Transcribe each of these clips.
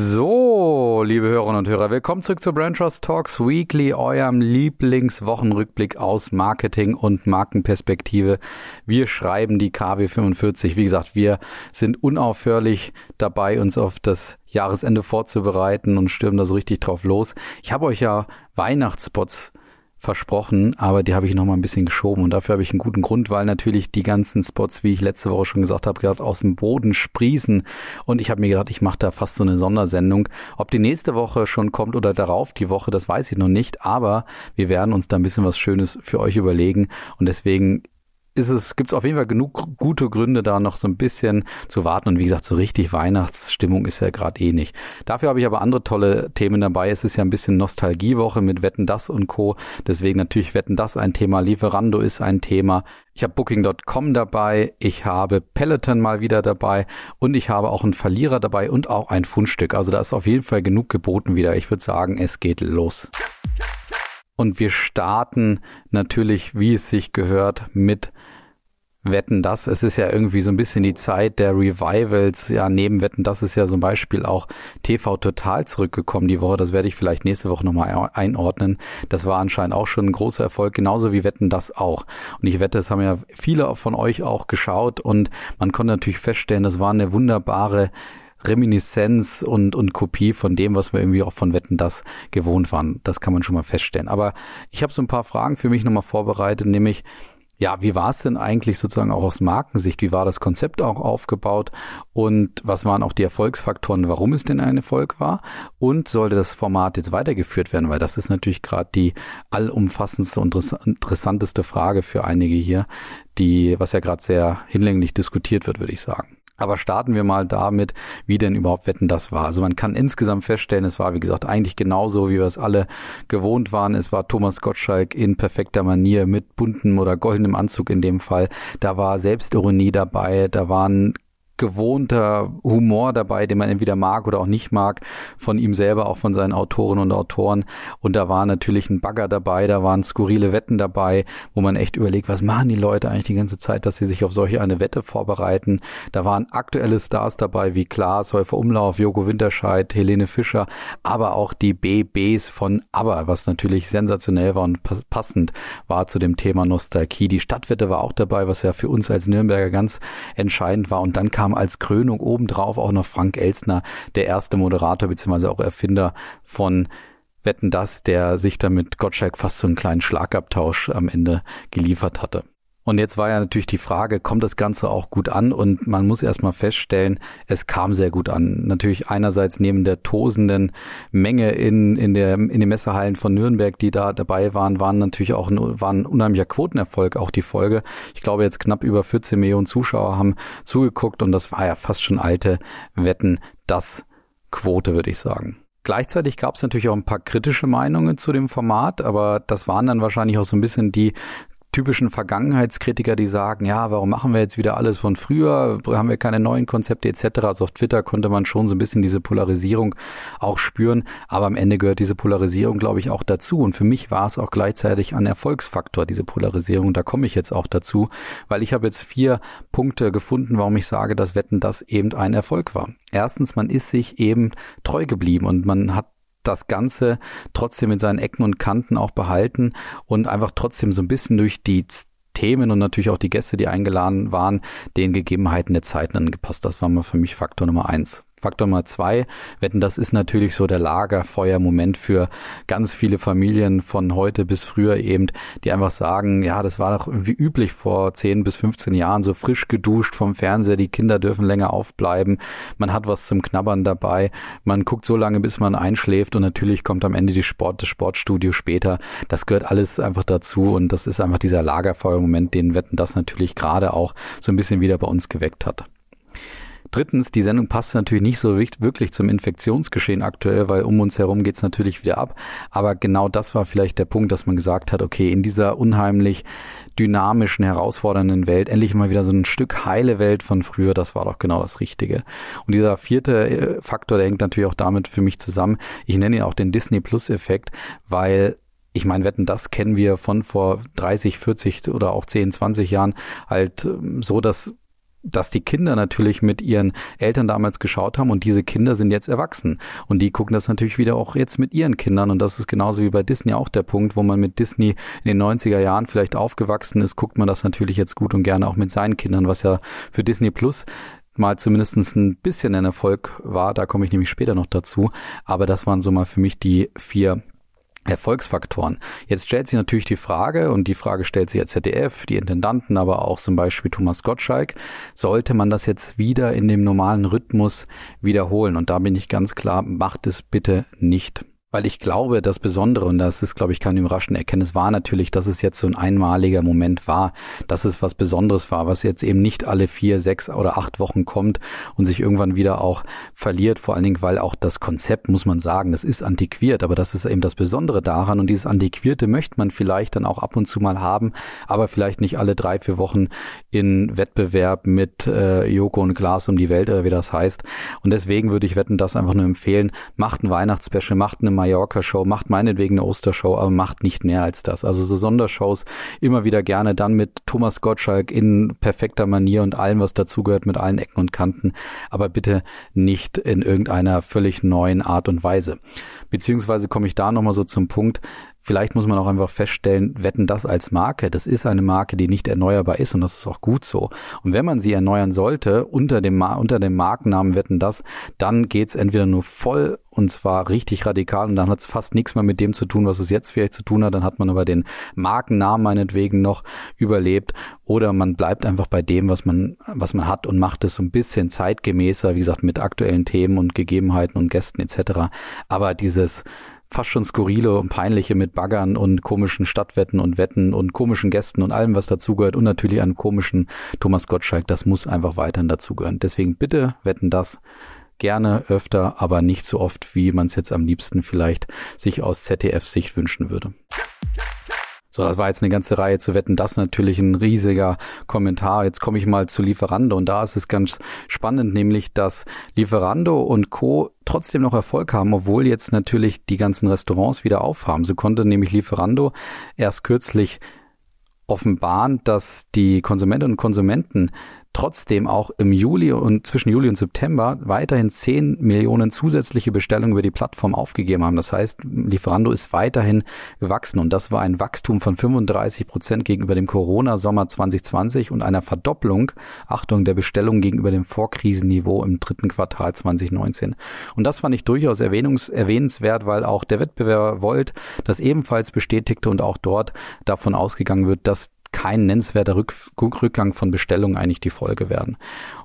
So, liebe Hörerinnen und Hörer, willkommen zurück zu Brand Trust Talks Weekly, eurem Lieblingswochenrückblick aus Marketing und Markenperspektive. Wir schreiben die KW 45. Wie gesagt, wir sind unaufhörlich dabei, uns auf das Jahresende vorzubereiten und stürmen da so richtig drauf los. Ich habe euch ja Weihnachtsspots versprochen, aber die habe ich noch mal ein bisschen geschoben. Und dafür habe ich einen guten Grund, weil natürlich die ganzen Spots, wie ich letzte Woche schon gesagt habe, gerade aus dem Boden sprießen. Und ich habe mir gedacht, ich mache da fast so eine Sondersendung. Ob die nächste Woche schon kommt oder darauf die Woche, das weiß ich noch nicht, aber wir werden uns da ein bisschen was Schönes für euch überlegen. Und deswegen ist es, gibt es auf jeden Fall genug gute Gründe, da noch so ein bisschen zu warten. Und wie gesagt, so richtig Weihnachtsstimmung ist ja gerade eh nicht. Dafür habe ich aber andere tolle Themen dabei. Es ist ja ein bisschen Nostalgiewoche mit Wetten das und Co. Deswegen natürlich Wetten das ein Thema. Lieferando ist ein Thema. Ich habe Booking.com dabei. Ich habe Peloton mal wieder dabei. Und ich habe auch einen Verlierer dabei und auch ein Fundstück. Also da ist auf jeden Fall genug geboten wieder. Ich würde sagen, es geht los. Und wir starten natürlich, wie es sich gehört, mit Wetten das. Es ist ja irgendwie so ein bisschen die Zeit der Revivals. Ja, neben Wetten das ist ja zum Beispiel auch TV Total zurückgekommen die Woche. Das werde ich vielleicht nächste Woche nochmal einordnen. Das war anscheinend auch schon ein großer Erfolg, genauso wie Wetten das auch. Und ich wette, es haben ja viele von euch auch geschaut und man konnte natürlich feststellen, das war eine wunderbare Reminiszenz und, und Kopie von dem, was wir irgendwie auch von Wetten das gewohnt waren. Das kann man schon mal feststellen. Aber ich habe so ein paar Fragen für mich nochmal vorbereitet, nämlich ja, wie war es denn eigentlich sozusagen auch aus Markensicht? Wie war das Konzept auch aufgebaut? Und was waren auch die Erfolgsfaktoren, warum es denn ein Erfolg war? Und sollte das Format jetzt weitergeführt werden? Weil das ist natürlich gerade die allumfassendste und interessanteste Frage für einige hier, die, was ja gerade sehr hinlänglich diskutiert wird, würde ich sagen. Aber starten wir mal damit, wie denn überhaupt Wetten das war. Also man kann insgesamt feststellen, es war wie gesagt eigentlich genauso, wie wir es alle gewohnt waren. Es war Thomas Gottschalk in perfekter Manier mit buntem oder goldenem Anzug in dem Fall. Da war Selbstironie dabei, da waren gewohnter Humor dabei, den man entweder mag oder auch nicht mag, von ihm selber, auch von seinen Autoren und Autoren. Und da war natürlich ein Bagger dabei, da waren skurrile Wetten dabei, wo man echt überlegt, was machen die Leute eigentlich die ganze Zeit, dass sie sich auf solche eine Wette vorbereiten. Da waren aktuelle Stars dabei, wie Klaas, Häufer Umlauf, Joko Winterscheid, Helene Fischer, aber auch die BBs von ABBA, was natürlich sensationell war und passend war zu dem Thema Nostalgie. Die Stadtwette war auch dabei, was ja für uns als Nürnberger ganz entscheidend war. Und dann kam kam als Krönung obendrauf auch noch Frank Elsner, der erste Moderator bzw. auch Erfinder von Wetten das, der sich damit Gottschalk fast so einen kleinen Schlagabtausch am Ende geliefert hatte. Und jetzt war ja natürlich die Frage, kommt das Ganze auch gut an? Und man muss erstmal feststellen, es kam sehr gut an. Natürlich einerseits neben der tosenden Menge in, in, der, in den Messehallen von Nürnberg, die da dabei waren, waren natürlich auch ein, waren ein unheimlicher Quotenerfolg auch die Folge. Ich glaube, jetzt knapp über 14 Millionen Zuschauer haben zugeguckt und das war ja fast schon alte Wetten, das Quote, würde ich sagen. Gleichzeitig gab es natürlich auch ein paar kritische Meinungen zu dem Format, aber das waren dann wahrscheinlich auch so ein bisschen die typischen Vergangenheitskritiker, die sagen, ja, warum machen wir jetzt wieder alles von früher? Haben wir keine neuen Konzepte etc. Also auf Twitter konnte man schon so ein bisschen diese Polarisierung auch spüren. Aber am Ende gehört diese Polarisierung, glaube ich, auch dazu. Und für mich war es auch gleichzeitig ein Erfolgsfaktor, diese Polarisierung. Da komme ich jetzt auch dazu, weil ich habe jetzt vier Punkte gefunden, warum ich sage, dass Wetten das eben ein Erfolg war. Erstens, man ist sich eben treu geblieben und man hat das Ganze trotzdem in seinen Ecken und Kanten auch behalten und einfach trotzdem so ein bisschen durch die Themen und natürlich auch die Gäste, die eingeladen waren, den Gegebenheiten der Zeiten angepasst. Das war mal für mich Faktor Nummer eins. Faktor Nummer zwei, wetten, das ist natürlich so der Lagerfeuer-Moment für ganz viele Familien von heute bis früher eben, die einfach sagen, ja, das war doch irgendwie üblich vor 10 bis 15 Jahren, so frisch geduscht vom Fernseher, die Kinder dürfen länger aufbleiben, man hat was zum Knabbern dabei, man guckt so lange, bis man einschläft und natürlich kommt am Ende die Sport, das Sportstudio später. Das gehört alles einfach dazu und das ist einfach dieser Lagerfeuer-Moment, den wetten, das natürlich gerade auch so ein bisschen wieder bei uns geweckt hat. Drittens, die Sendung passt natürlich nicht so wirklich zum Infektionsgeschehen aktuell, weil um uns herum geht's natürlich wieder ab. Aber genau das war vielleicht der Punkt, dass man gesagt hat, okay, in dieser unheimlich dynamischen, herausfordernden Welt, endlich mal wieder so ein Stück heile Welt von früher, das war doch genau das Richtige. Und dieser vierte äh, Faktor, der hängt natürlich auch damit für mich zusammen. Ich nenne ihn auch den Disney Plus Effekt, weil ich meine, wetten, das kennen wir von vor 30, 40 oder auch 10, 20 Jahren halt ähm, so, dass dass die Kinder natürlich mit ihren Eltern damals geschaut haben und diese Kinder sind jetzt erwachsen. Und die gucken das natürlich wieder auch jetzt mit ihren Kindern. Und das ist genauso wie bei Disney auch der Punkt, wo man mit Disney in den 90er Jahren vielleicht aufgewachsen ist, guckt man das natürlich jetzt gut und gerne auch mit seinen Kindern, was ja für Disney Plus mal zumindest ein bisschen ein Erfolg war. Da komme ich nämlich später noch dazu. Aber das waren so mal für mich die vier Erfolgsfaktoren. Jetzt stellt sich natürlich die Frage, und die Frage stellt sich ja ZDF, die Intendanten, aber auch zum Beispiel Thomas Gottschalk, sollte man das jetzt wieder in dem normalen Rhythmus wiederholen? Und da bin ich ganz klar, macht es bitte nicht. Weil ich glaube, das Besondere, und das ist, glaube ich, kein überraschende Erkenntnis, war natürlich, dass es jetzt so ein einmaliger Moment war, dass es was Besonderes war, was jetzt eben nicht alle vier, sechs oder acht Wochen kommt und sich irgendwann wieder auch verliert. Vor allen Dingen, weil auch das Konzept, muss man sagen, das ist antiquiert, aber das ist eben das Besondere daran. Und dieses Antiquierte möchte man vielleicht dann auch ab und zu mal haben, aber vielleicht nicht alle drei, vier Wochen in Wettbewerb mit äh, Joko und Glas um die Welt oder wie das heißt. Und deswegen würde ich wetten, das einfach nur empfehlen. Macht ein Weihnachtsspecial, macht eine Mallorca-Show, macht meinetwegen eine Ostershow, aber macht nicht mehr als das. Also so Sondershows immer wieder gerne dann mit Thomas Gottschalk in perfekter Manier und allem, was dazugehört, mit allen Ecken und Kanten, aber bitte nicht in irgendeiner völlig neuen Art und Weise. Beziehungsweise komme ich da nochmal so zum Punkt, Vielleicht muss man auch einfach feststellen, wetten das als Marke, das ist eine Marke, die nicht erneuerbar ist und das ist auch gut so. Und wenn man sie erneuern sollte unter dem, unter dem Markennamen wetten das, dann geht's entweder nur voll und zwar richtig radikal und dann hat's fast nichts mehr mit dem zu tun, was es jetzt vielleicht zu tun hat. Dann hat man aber den Markennamen meinetwegen noch überlebt oder man bleibt einfach bei dem, was man, was man hat und macht es so ein bisschen zeitgemäßer, wie gesagt, mit aktuellen Themen und Gegebenheiten und Gästen etc. Aber dieses fast schon skurrile und peinliche mit Baggern und komischen Stadtwetten und Wetten und komischen Gästen und allem, was dazugehört und natürlich einem komischen Thomas Gottschalk. Das muss einfach weiterhin dazugehören. Deswegen bitte wetten das gerne öfter, aber nicht so oft, wie man es jetzt am liebsten vielleicht sich aus ZDF-Sicht wünschen würde. So, das war jetzt eine ganze Reihe zu wetten. Das natürlich ein riesiger Kommentar. Jetzt komme ich mal zu Lieferando und da ist es ganz spannend, nämlich dass Lieferando und Co. trotzdem noch Erfolg haben, obwohl jetzt natürlich die ganzen Restaurants wieder aufhaben. So konnte nämlich Lieferando erst kürzlich offenbaren, dass die Konsumentinnen und Konsumenten trotzdem auch im Juli und zwischen Juli und September weiterhin 10 Millionen zusätzliche Bestellungen über die Plattform aufgegeben haben. Das heißt, Lieferando ist weiterhin gewachsen und das war ein Wachstum von 35 Prozent gegenüber dem Corona-Sommer 2020 und einer Verdopplung, Achtung, der Bestellungen gegenüber dem Vorkrisenniveau im dritten Quartal 2019. Und das fand ich durchaus erwähnungs erwähnenswert, weil auch der Wettbewerber Volt das ebenfalls bestätigte und auch dort davon ausgegangen wird, dass kein nennenswerter Rück Rückgang von Bestellungen eigentlich die Folge werden.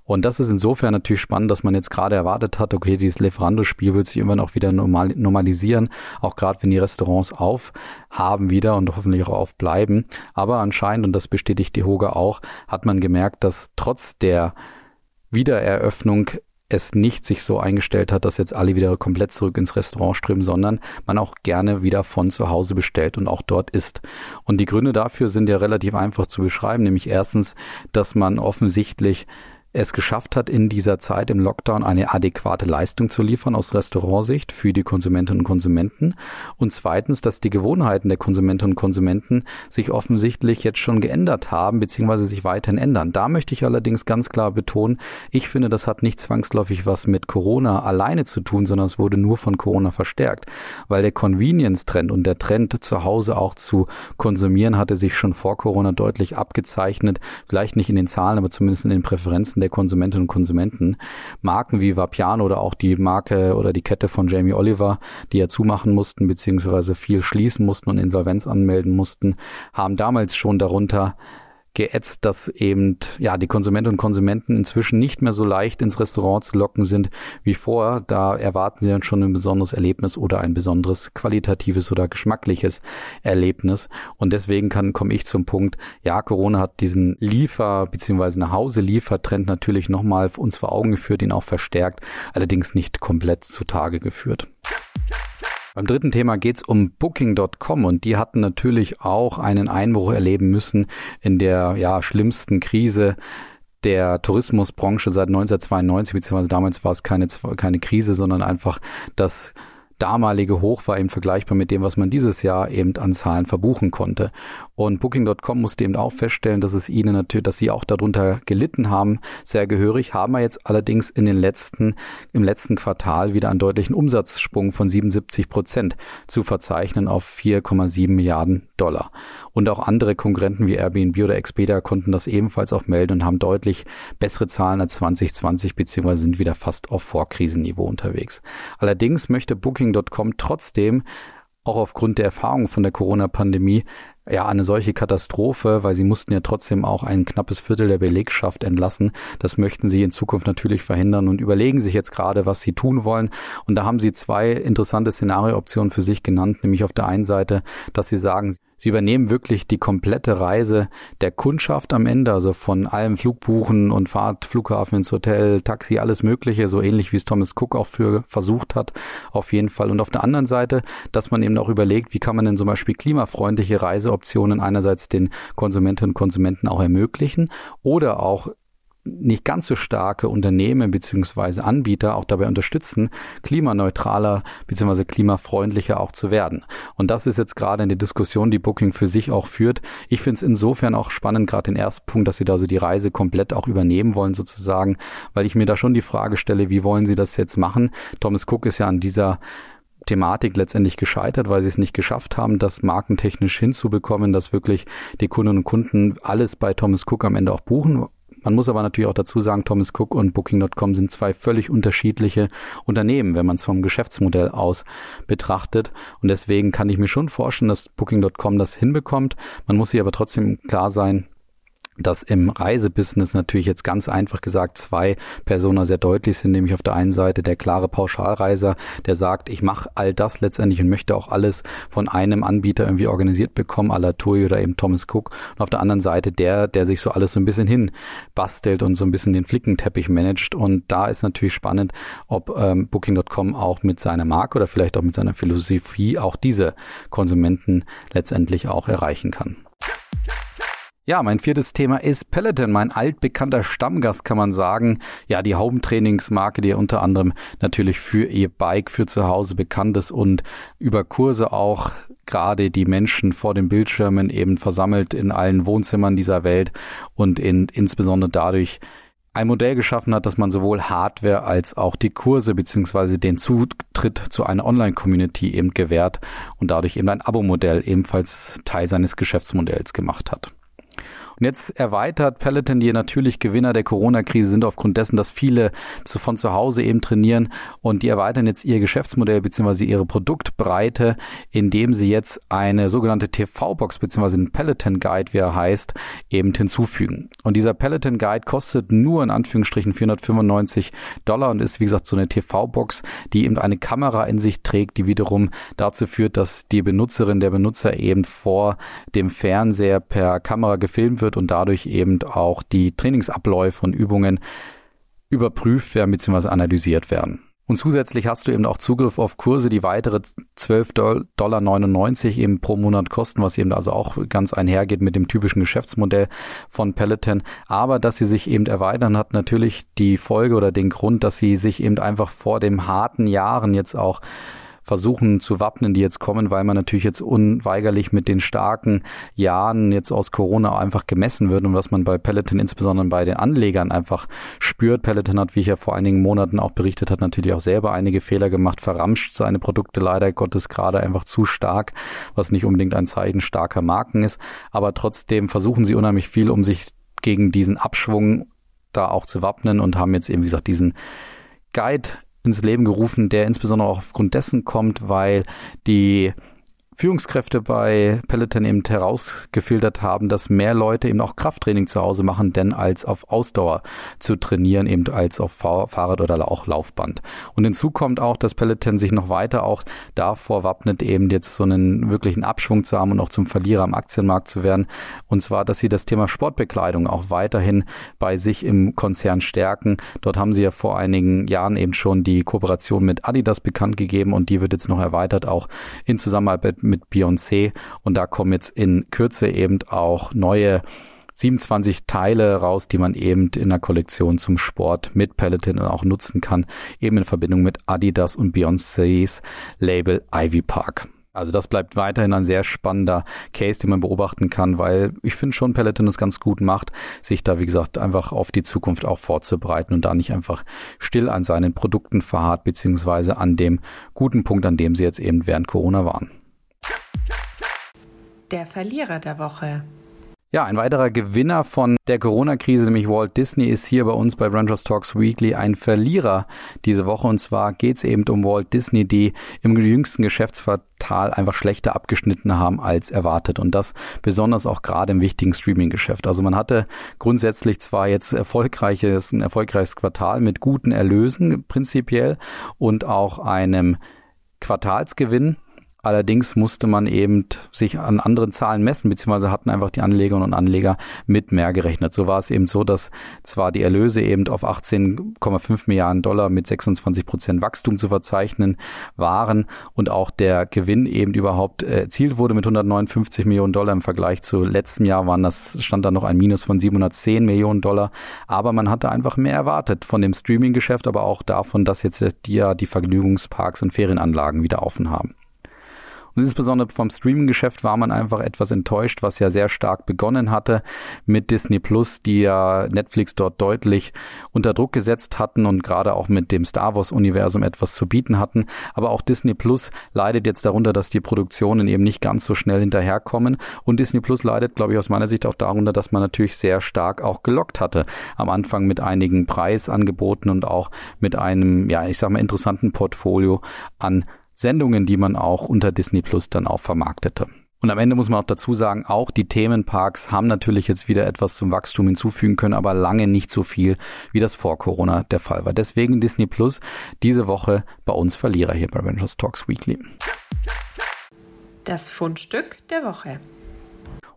Und das ist insofern natürlich spannend, dass man jetzt gerade erwartet hat, okay, dieses Lieferando-Spiel wird sich irgendwann auch wieder normal, normalisieren, auch gerade wenn die Restaurants aufhaben wieder und hoffentlich auch aufbleiben. Aber anscheinend, und das bestätigt die Hoge auch, hat man gemerkt, dass trotz der Wiedereröffnung es nicht sich so eingestellt hat, dass jetzt alle wieder komplett zurück ins Restaurant strömen, sondern man auch gerne wieder von zu Hause bestellt und auch dort isst. Und die Gründe dafür sind ja relativ einfach zu beschreiben, nämlich erstens, dass man offensichtlich es geschafft hat, in dieser Zeit im Lockdown eine adäquate Leistung zu liefern aus Restaurantsicht für die Konsumentinnen und Konsumenten. Und zweitens, dass die Gewohnheiten der Konsumentinnen und Konsumenten sich offensichtlich jetzt schon geändert haben, beziehungsweise sich weiterhin ändern. Da möchte ich allerdings ganz klar betonen, ich finde, das hat nicht zwangsläufig was mit Corona alleine zu tun, sondern es wurde nur von Corona verstärkt. Weil der Convenience-Trend und der Trend zu Hause auch zu konsumieren hatte sich schon vor Corona deutlich abgezeichnet. Vielleicht nicht in den Zahlen, aber zumindest in den Präferenzen der Konsumentinnen und Konsumenten. Marken wie Vapiano oder auch die Marke oder die Kette von Jamie Oliver, die ja zumachen mussten, beziehungsweise viel schließen mussten und Insolvenz anmelden mussten, haben damals schon darunter geätzt, dass eben ja die Konsumentinnen und Konsumenten inzwischen nicht mehr so leicht ins Restaurant zu locken sind wie vorher. Da erwarten sie dann schon ein besonderes Erlebnis oder ein besonderes qualitatives oder geschmackliches Erlebnis. Und deswegen kann komme ich zum Punkt, ja, Corona hat diesen Liefer- bzw. nach Hause Liefertrend natürlich nochmal uns vor Augen geführt, ihn auch verstärkt, allerdings nicht komplett zutage geführt. Beim dritten Thema geht es um Booking.com und die hatten natürlich auch einen Einbruch erleben müssen in der ja schlimmsten Krise der Tourismusbranche seit 1992, beziehungsweise damals war es keine, keine Krise, sondern einfach das damalige Hoch war eben vergleichbar mit dem, was man dieses Jahr eben an Zahlen verbuchen konnte. Und Booking.com musste eben auch feststellen, dass es ihnen natürlich, dass sie auch darunter gelitten haben, sehr gehörig, haben wir jetzt allerdings in den letzten, im letzten Quartal wieder einen deutlichen Umsatzsprung von 77 Prozent zu verzeichnen auf 4,7 Milliarden Dollar. Und auch andere Konkurrenten wie Airbnb oder Expedia konnten das ebenfalls auch melden und haben deutlich bessere Zahlen als 2020 beziehungsweise sind wieder fast auf Vorkrisenniveau unterwegs. Allerdings möchte Booking.com trotzdem auch aufgrund der Erfahrungen von der Corona-Pandemie ja, eine solche Katastrophe, weil sie mussten ja trotzdem auch ein knappes Viertel der Belegschaft entlassen. Das möchten sie in Zukunft natürlich verhindern und überlegen sich jetzt gerade, was sie tun wollen. Und da haben sie zwei interessante Szenariooptionen für sich genannt, nämlich auf der einen Seite, dass sie sagen, Sie übernehmen wirklich die komplette Reise der Kundschaft am Ende, also von allem Flugbuchen und Fahrt, Flughafen ins Hotel, Taxi, alles Mögliche, so ähnlich wie es Thomas Cook auch für versucht hat, auf jeden Fall. Und auf der anderen Seite, dass man eben auch überlegt, wie kann man denn zum Beispiel klimafreundliche Reiseoptionen einerseits den Konsumentinnen und Konsumenten auch ermöglichen oder auch nicht ganz so starke Unternehmen beziehungsweise Anbieter auch dabei unterstützen, klimaneutraler beziehungsweise klimafreundlicher auch zu werden. Und das ist jetzt gerade eine Diskussion, die Booking für sich auch führt. Ich finde es insofern auch spannend, gerade den ersten Punkt, dass sie da so die Reise komplett auch übernehmen wollen sozusagen, weil ich mir da schon die Frage stelle, wie wollen sie das jetzt machen? Thomas Cook ist ja an dieser Thematik letztendlich gescheitert, weil sie es nicht geschafft haben, das markentechnisch hinzubekommen, dass wirklich die Kundinnen und Kunden alles bei Thomas Cook am Ende auch buchen man muss aber natürlich auch dazu sagen, Thomas Cook und Booking.com sind zwei völlig unterschiedliche Unternehmen, wenn man es vom Geschäftsmodell aus betrachtet. Und deswegen kann ich mir schon vorstellen, dass Booking.com das hinbekommt. Man muss sich aber trotzdem klar sein, dass im Reisebusiness natürlich jetzt ganz einfach gesagt zwei Personen sehr deutlich sind, nämlich auf der einen Seite der klare Pauschalreiser, der sagt, ich mache all das letztendlich und möchte auch alles von einem Anbieter irgendwie organisiert bekommen, à la TUI oder eben Thomas Cook. Und auf der anderen Seite der, der sich so alles so ein bisschen hin bastelt und so ein bisschen den Flickenteppich managt. Und da ist natürlich spannend, ob ähm, Booking.com auch mit seiner Marke oder vielleicht auch mit seiner Philosophie auch diese Konsumenten letztendlich auch erreichen kann. Ja, mein viertes Thema ist Peloton, mein altbekannter Stammgast, kann man sagen. Ja, die Home-Trainingsmarke, die unter anderem natürlich für ihr Bike für zu Hause bekannt ist und über Kurse auch gerade die Menschen vor den Bildschirmen eben versammelt in allen Wohnzimmern dieser Welt und in, insbesondere dadurch ein Modell geschaffen hat, dass man sowohl Hardware als auch die Kurse beziehungsweise den Zutritt zu einer Online-Community eben gewährt und dadurch eben ein Abo-Modell ebenfalls Teil seines Geschäftsmodells gemacht hat. Und jetzt erweitert Peloton, die natürlich Gewinner der Corona-Krise sind, aufgrund dessen, dass viele zu, von zu Hause eben trainieren und die erweitern jetzt ihr Geschäftsmodell bzw. ihre Produktbreite, indem sie jetzt eine sogenannte TV-Box bzw. einen Peloton Guide, wie er heißt, eben hinzufügen. Und dieser Peloton Guide kostet nur in Anführungsstrichen 495 Dollar und ist wie gesagt so eine TV-Box, die eben eine Kamera in sich trägt, die wiederum dazu führt, dass die Benutzerin, der Benutzer eben vor dem Fernseher per Kamera gefilmt wird und dadurch eben auch die Trainingsabläufe und Übungen überprüft werden bzw. analysiert werden. Und zusätzlich hast du eben auch Zugriff auf Kurse, die weitere 12,99 Dollar eben pro Monat kosten, was eben also auch ganz einhergeht mit dem typischen Geschäftsmodell von Peloton. Aber dass sie sich eben erweitern, hat natürlich die Folge oder den Grund, dass sie sich eben einfach vor dem harten Jahren jetzt auch versuchen zu wappnen, die jetzt kommen, weil man natürlich jetzt unweigerlich mit den starken Jahren jetzt aus Corona einfach gemessen wird und was man bei Peloton insbesondere bei den Anlegern einfach spürt. Peloton hat, wie ich ja vor einigen Monaten auch berichtet hat, natürlich auch selber einige Fehler gemacht, verramscht seine Produkte leider Gottes gerade einfach zu stark, was nicht unbedingt ein Zeichen starker Marken ist, aber trotzdem versuchen sie unheimlich viel, um sich gegen diesen Abschwung da auch zu wappnen und haben jetzt eben, wie gesagt, diesen Guide ins Leben gerufen, der insbesondere auch aufgrund dessen kommt, weil die Führungskräfte bei Peloton eben herausgefiltert haben, dass mehr Leute eben auch Krafttraining zu Hause machen, denn als auf Ausdauer zu trainieren, eben als auf Fahrrad oder auch Laufband. Und hinzu kommt auch, dass Peloton sich noch weiter auch davor wappnet, eben jetzt so einen wirklichen Abschwung zu haben und auch zum Verlierer am Aktienmarkt zu werden. Und zwar, dass sie das Thema Sportbekleidung auch weiterhin bei sich im Konzern stärken. Dort haben sie ja vor einigen Jahren eben schon die Kooperation mit Adidas bekannt gegeben und die wird jetzt noch erweitert, auch in Zusammenarbeit mit Beyoncé und da kommen jetzt in Kürze eben auch neue 27 Teile raus, die man eben in der Kollektion zum Sport mit Peloton auch nutzen kann, eben in Verbindung mit Adidas und Beyoncé's Label Ivy Park. Also das bleibt weiterhin ein sehr spannender Case, den man beobachten kann, weil ich finde schon Peloton es ganz gut macht, sich da wie gesagt einfach auf die Zukunft auch vorzubereiten und da nicht einfach still an seinen Produkten verharrt, beziehungsweise an dem guten Punkt, an dem sie jetzt eben während Corona waren. Der Verlierer der Woche. Ja, ein weiterer Gewinner von der Corona-Krise, nämlich Walt Disney, ist hier bei uns bei Rangers Talks Weekly ein Verlierer diese Woche. Und zwar geht es eben um Walt Disney, die im jüngsten Geschäftsquartal einfach schlechter abgeschnitten haben als erwartet. Und das besonders auch gerade im wichtigen Streaming-Geschäft. Also man hatte grundsätzlich zwar jetzt erfolgreiches, ein erfolgreiches Quartal mit guten Erlösen prinzipiell und auch einem Quartalsgewinn Allerdings musste man eben sich an anderen Zahlen messen, beziehungsweise hatten einfach die Anlegerinnen und Anleger mit mehr gerechnet. So war es eben so, dass zwar die Erlöse eben auf 18,5 Milliarden Dollar mit 26 Prozent Wachstum zu verzeichnen waren und auch der Gewinn eben überhaupt erzielt wurde mit 159 Millionen Dollar im Vergleich zu letztem Jahr waren das, stand da noch ein Minus von 710 Millionen Dollar. Aber man hatte einfach mehr erwartet von dem Streaming-Geschäft, aber auch davon, dass jetzt die ja die Vergnügungsparks und Ferienanlagen wieder offen haben. Und insbesondere vom Streaming-Geschäft war man einfach etwas enttäuscht, was ja sehr stark begonnen hatte mit Disney Plus, die ja Netflix dort deutlich unter Druck gesetzt hatten und gerade auch mit dem Star Wars-Universum etwas zu bieten hatten. Aber auch Disney Plus leidet jetzt darunter, dass die Produktionen eben nicht ganz so schnell hinterherkommen. Und Disney Plus leidet, glaube ich, aus meiner Sicht auch darunter, dass man natürlich sehr stark auch gelockt hatte. Am Anfang mit einigen Preisangeboten und auch mit einem, ja, ich sag mal, interessanten Portfolio an Sendungen, die man auch unter Disney Plus dann auch vermarktete. Und am Ende muss man auch dazu sagen, auch die Themenparks haben natürlich jetzt wieder etwas zum Wachstum hinzufügen können, aber lange nicht so viel, wie das vor Corona der Fall war. Deswegen Disney Plus diese Woche bei uns Verlierer hier bei Ventures Talks Weekly. Das Fundstück der Woche.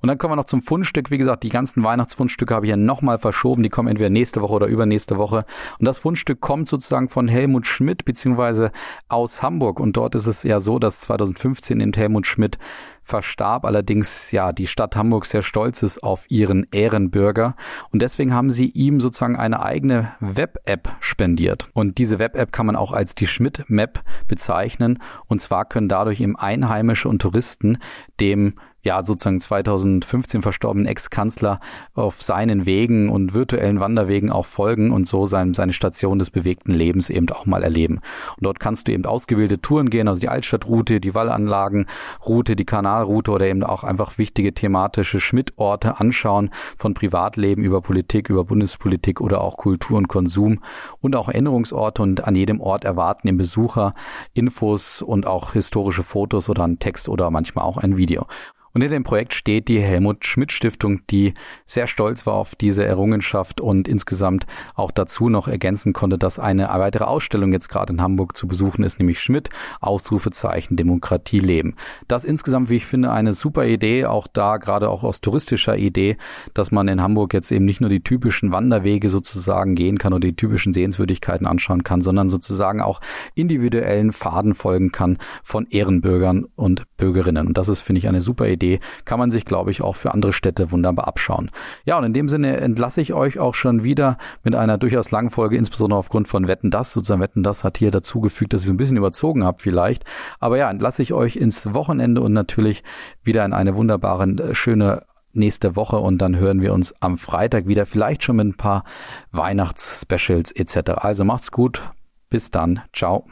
Und dann kommen wir noch zum Fundstück. Wie gesagt, die ganzen Weihnachtsfundstücke habe ich ja nochmal verschoben. Die kommen entweder nächste Woche oder übernächste Woche. Und das Fundstück kommt sozusagen von Helmut Schmidt beziehungsweise aus Hamburg. Und dort ist es ja so, dass 2015 in Helmut Schmidt verstarb. Allerdings, ja, die Stadt Hamburg sehr stolz ist auf ihren Ehrenbürger. Und deswegen haben sie ihm sozusagen eine eigene Web-App spendiert. Und diese Web-App kann man auch als die Schmidt-Map bezeichnen. Und zwar können dadurch eben Einheimische und Touristen dem ja sozusagen 2015 verstorbenen Ex-Kanzler auf seinen Wegen und virtuellen Wanderwegen auch folgen und so sein, seine Station des bewegten Lebens eben auch mal erleben. Und dort kannst du eben ausgewählte Touren gehen, also die Altstadtroute, die Wallanlagenroute, die Kanalroute oder eben auch einfach wichtige thematische Schmidtorte anschauen, von Privatleben über Politik, über Bundespolitik oder auch Kultur und Konsum und auch Erinnerungsorte und an jedem Ort erwarten den Besucher Infos und auch historische Fotos oder ein Text oder manchmal auch ein Video. Und in dem Projekt steht die Helmut Schmidt Stiftung, die sehr stolz war auf diese Errungenschaft und insgesamt auch dazu noch ergänzen konnte, dass eine weitere Ausstellung jetzt gerade in Hamburg zu besuchen ist, nämlich Schmidt, Ausrufezeichen Demokratie leben. Das insgesamt, wie ich finde, eine super Idee, auch da gerade auch aus touristischer Idee, dass man in Hamburg jetzt eben nicht nur die typischen Wanderwege sozusagen gehen kann oder die typischen Sehenswürdigkeiten anschauen kann, sondern sozusagen auch individuellen Faden folgen kann von Ehrenbürgern und Bürgerinnen. Und das ist, finde ich, eine super Idee Idee kann man sich, glaube ich, auch für andere Städte wunderbar abschauen. Ja, und in dem Sinne entlasse ich euch auch schon wieder mit einer durchaus langen Folge, insbesondere aufgrund von Wetten das. Sozusagen Wetten das hat hier dazu gefügt, dass ich so ein bisschen überzogen habe vielleicht. Aber ja, entlasse ich euch ins Wochenende und natürlich wieder in eine wunderbare, äh, schöne nächste Woche und dann hören wir uns am Freitag wieder, vielleicht schon mit ein paar Weihnachtsspecials etc. Also macht's gut, bis dann, ciao.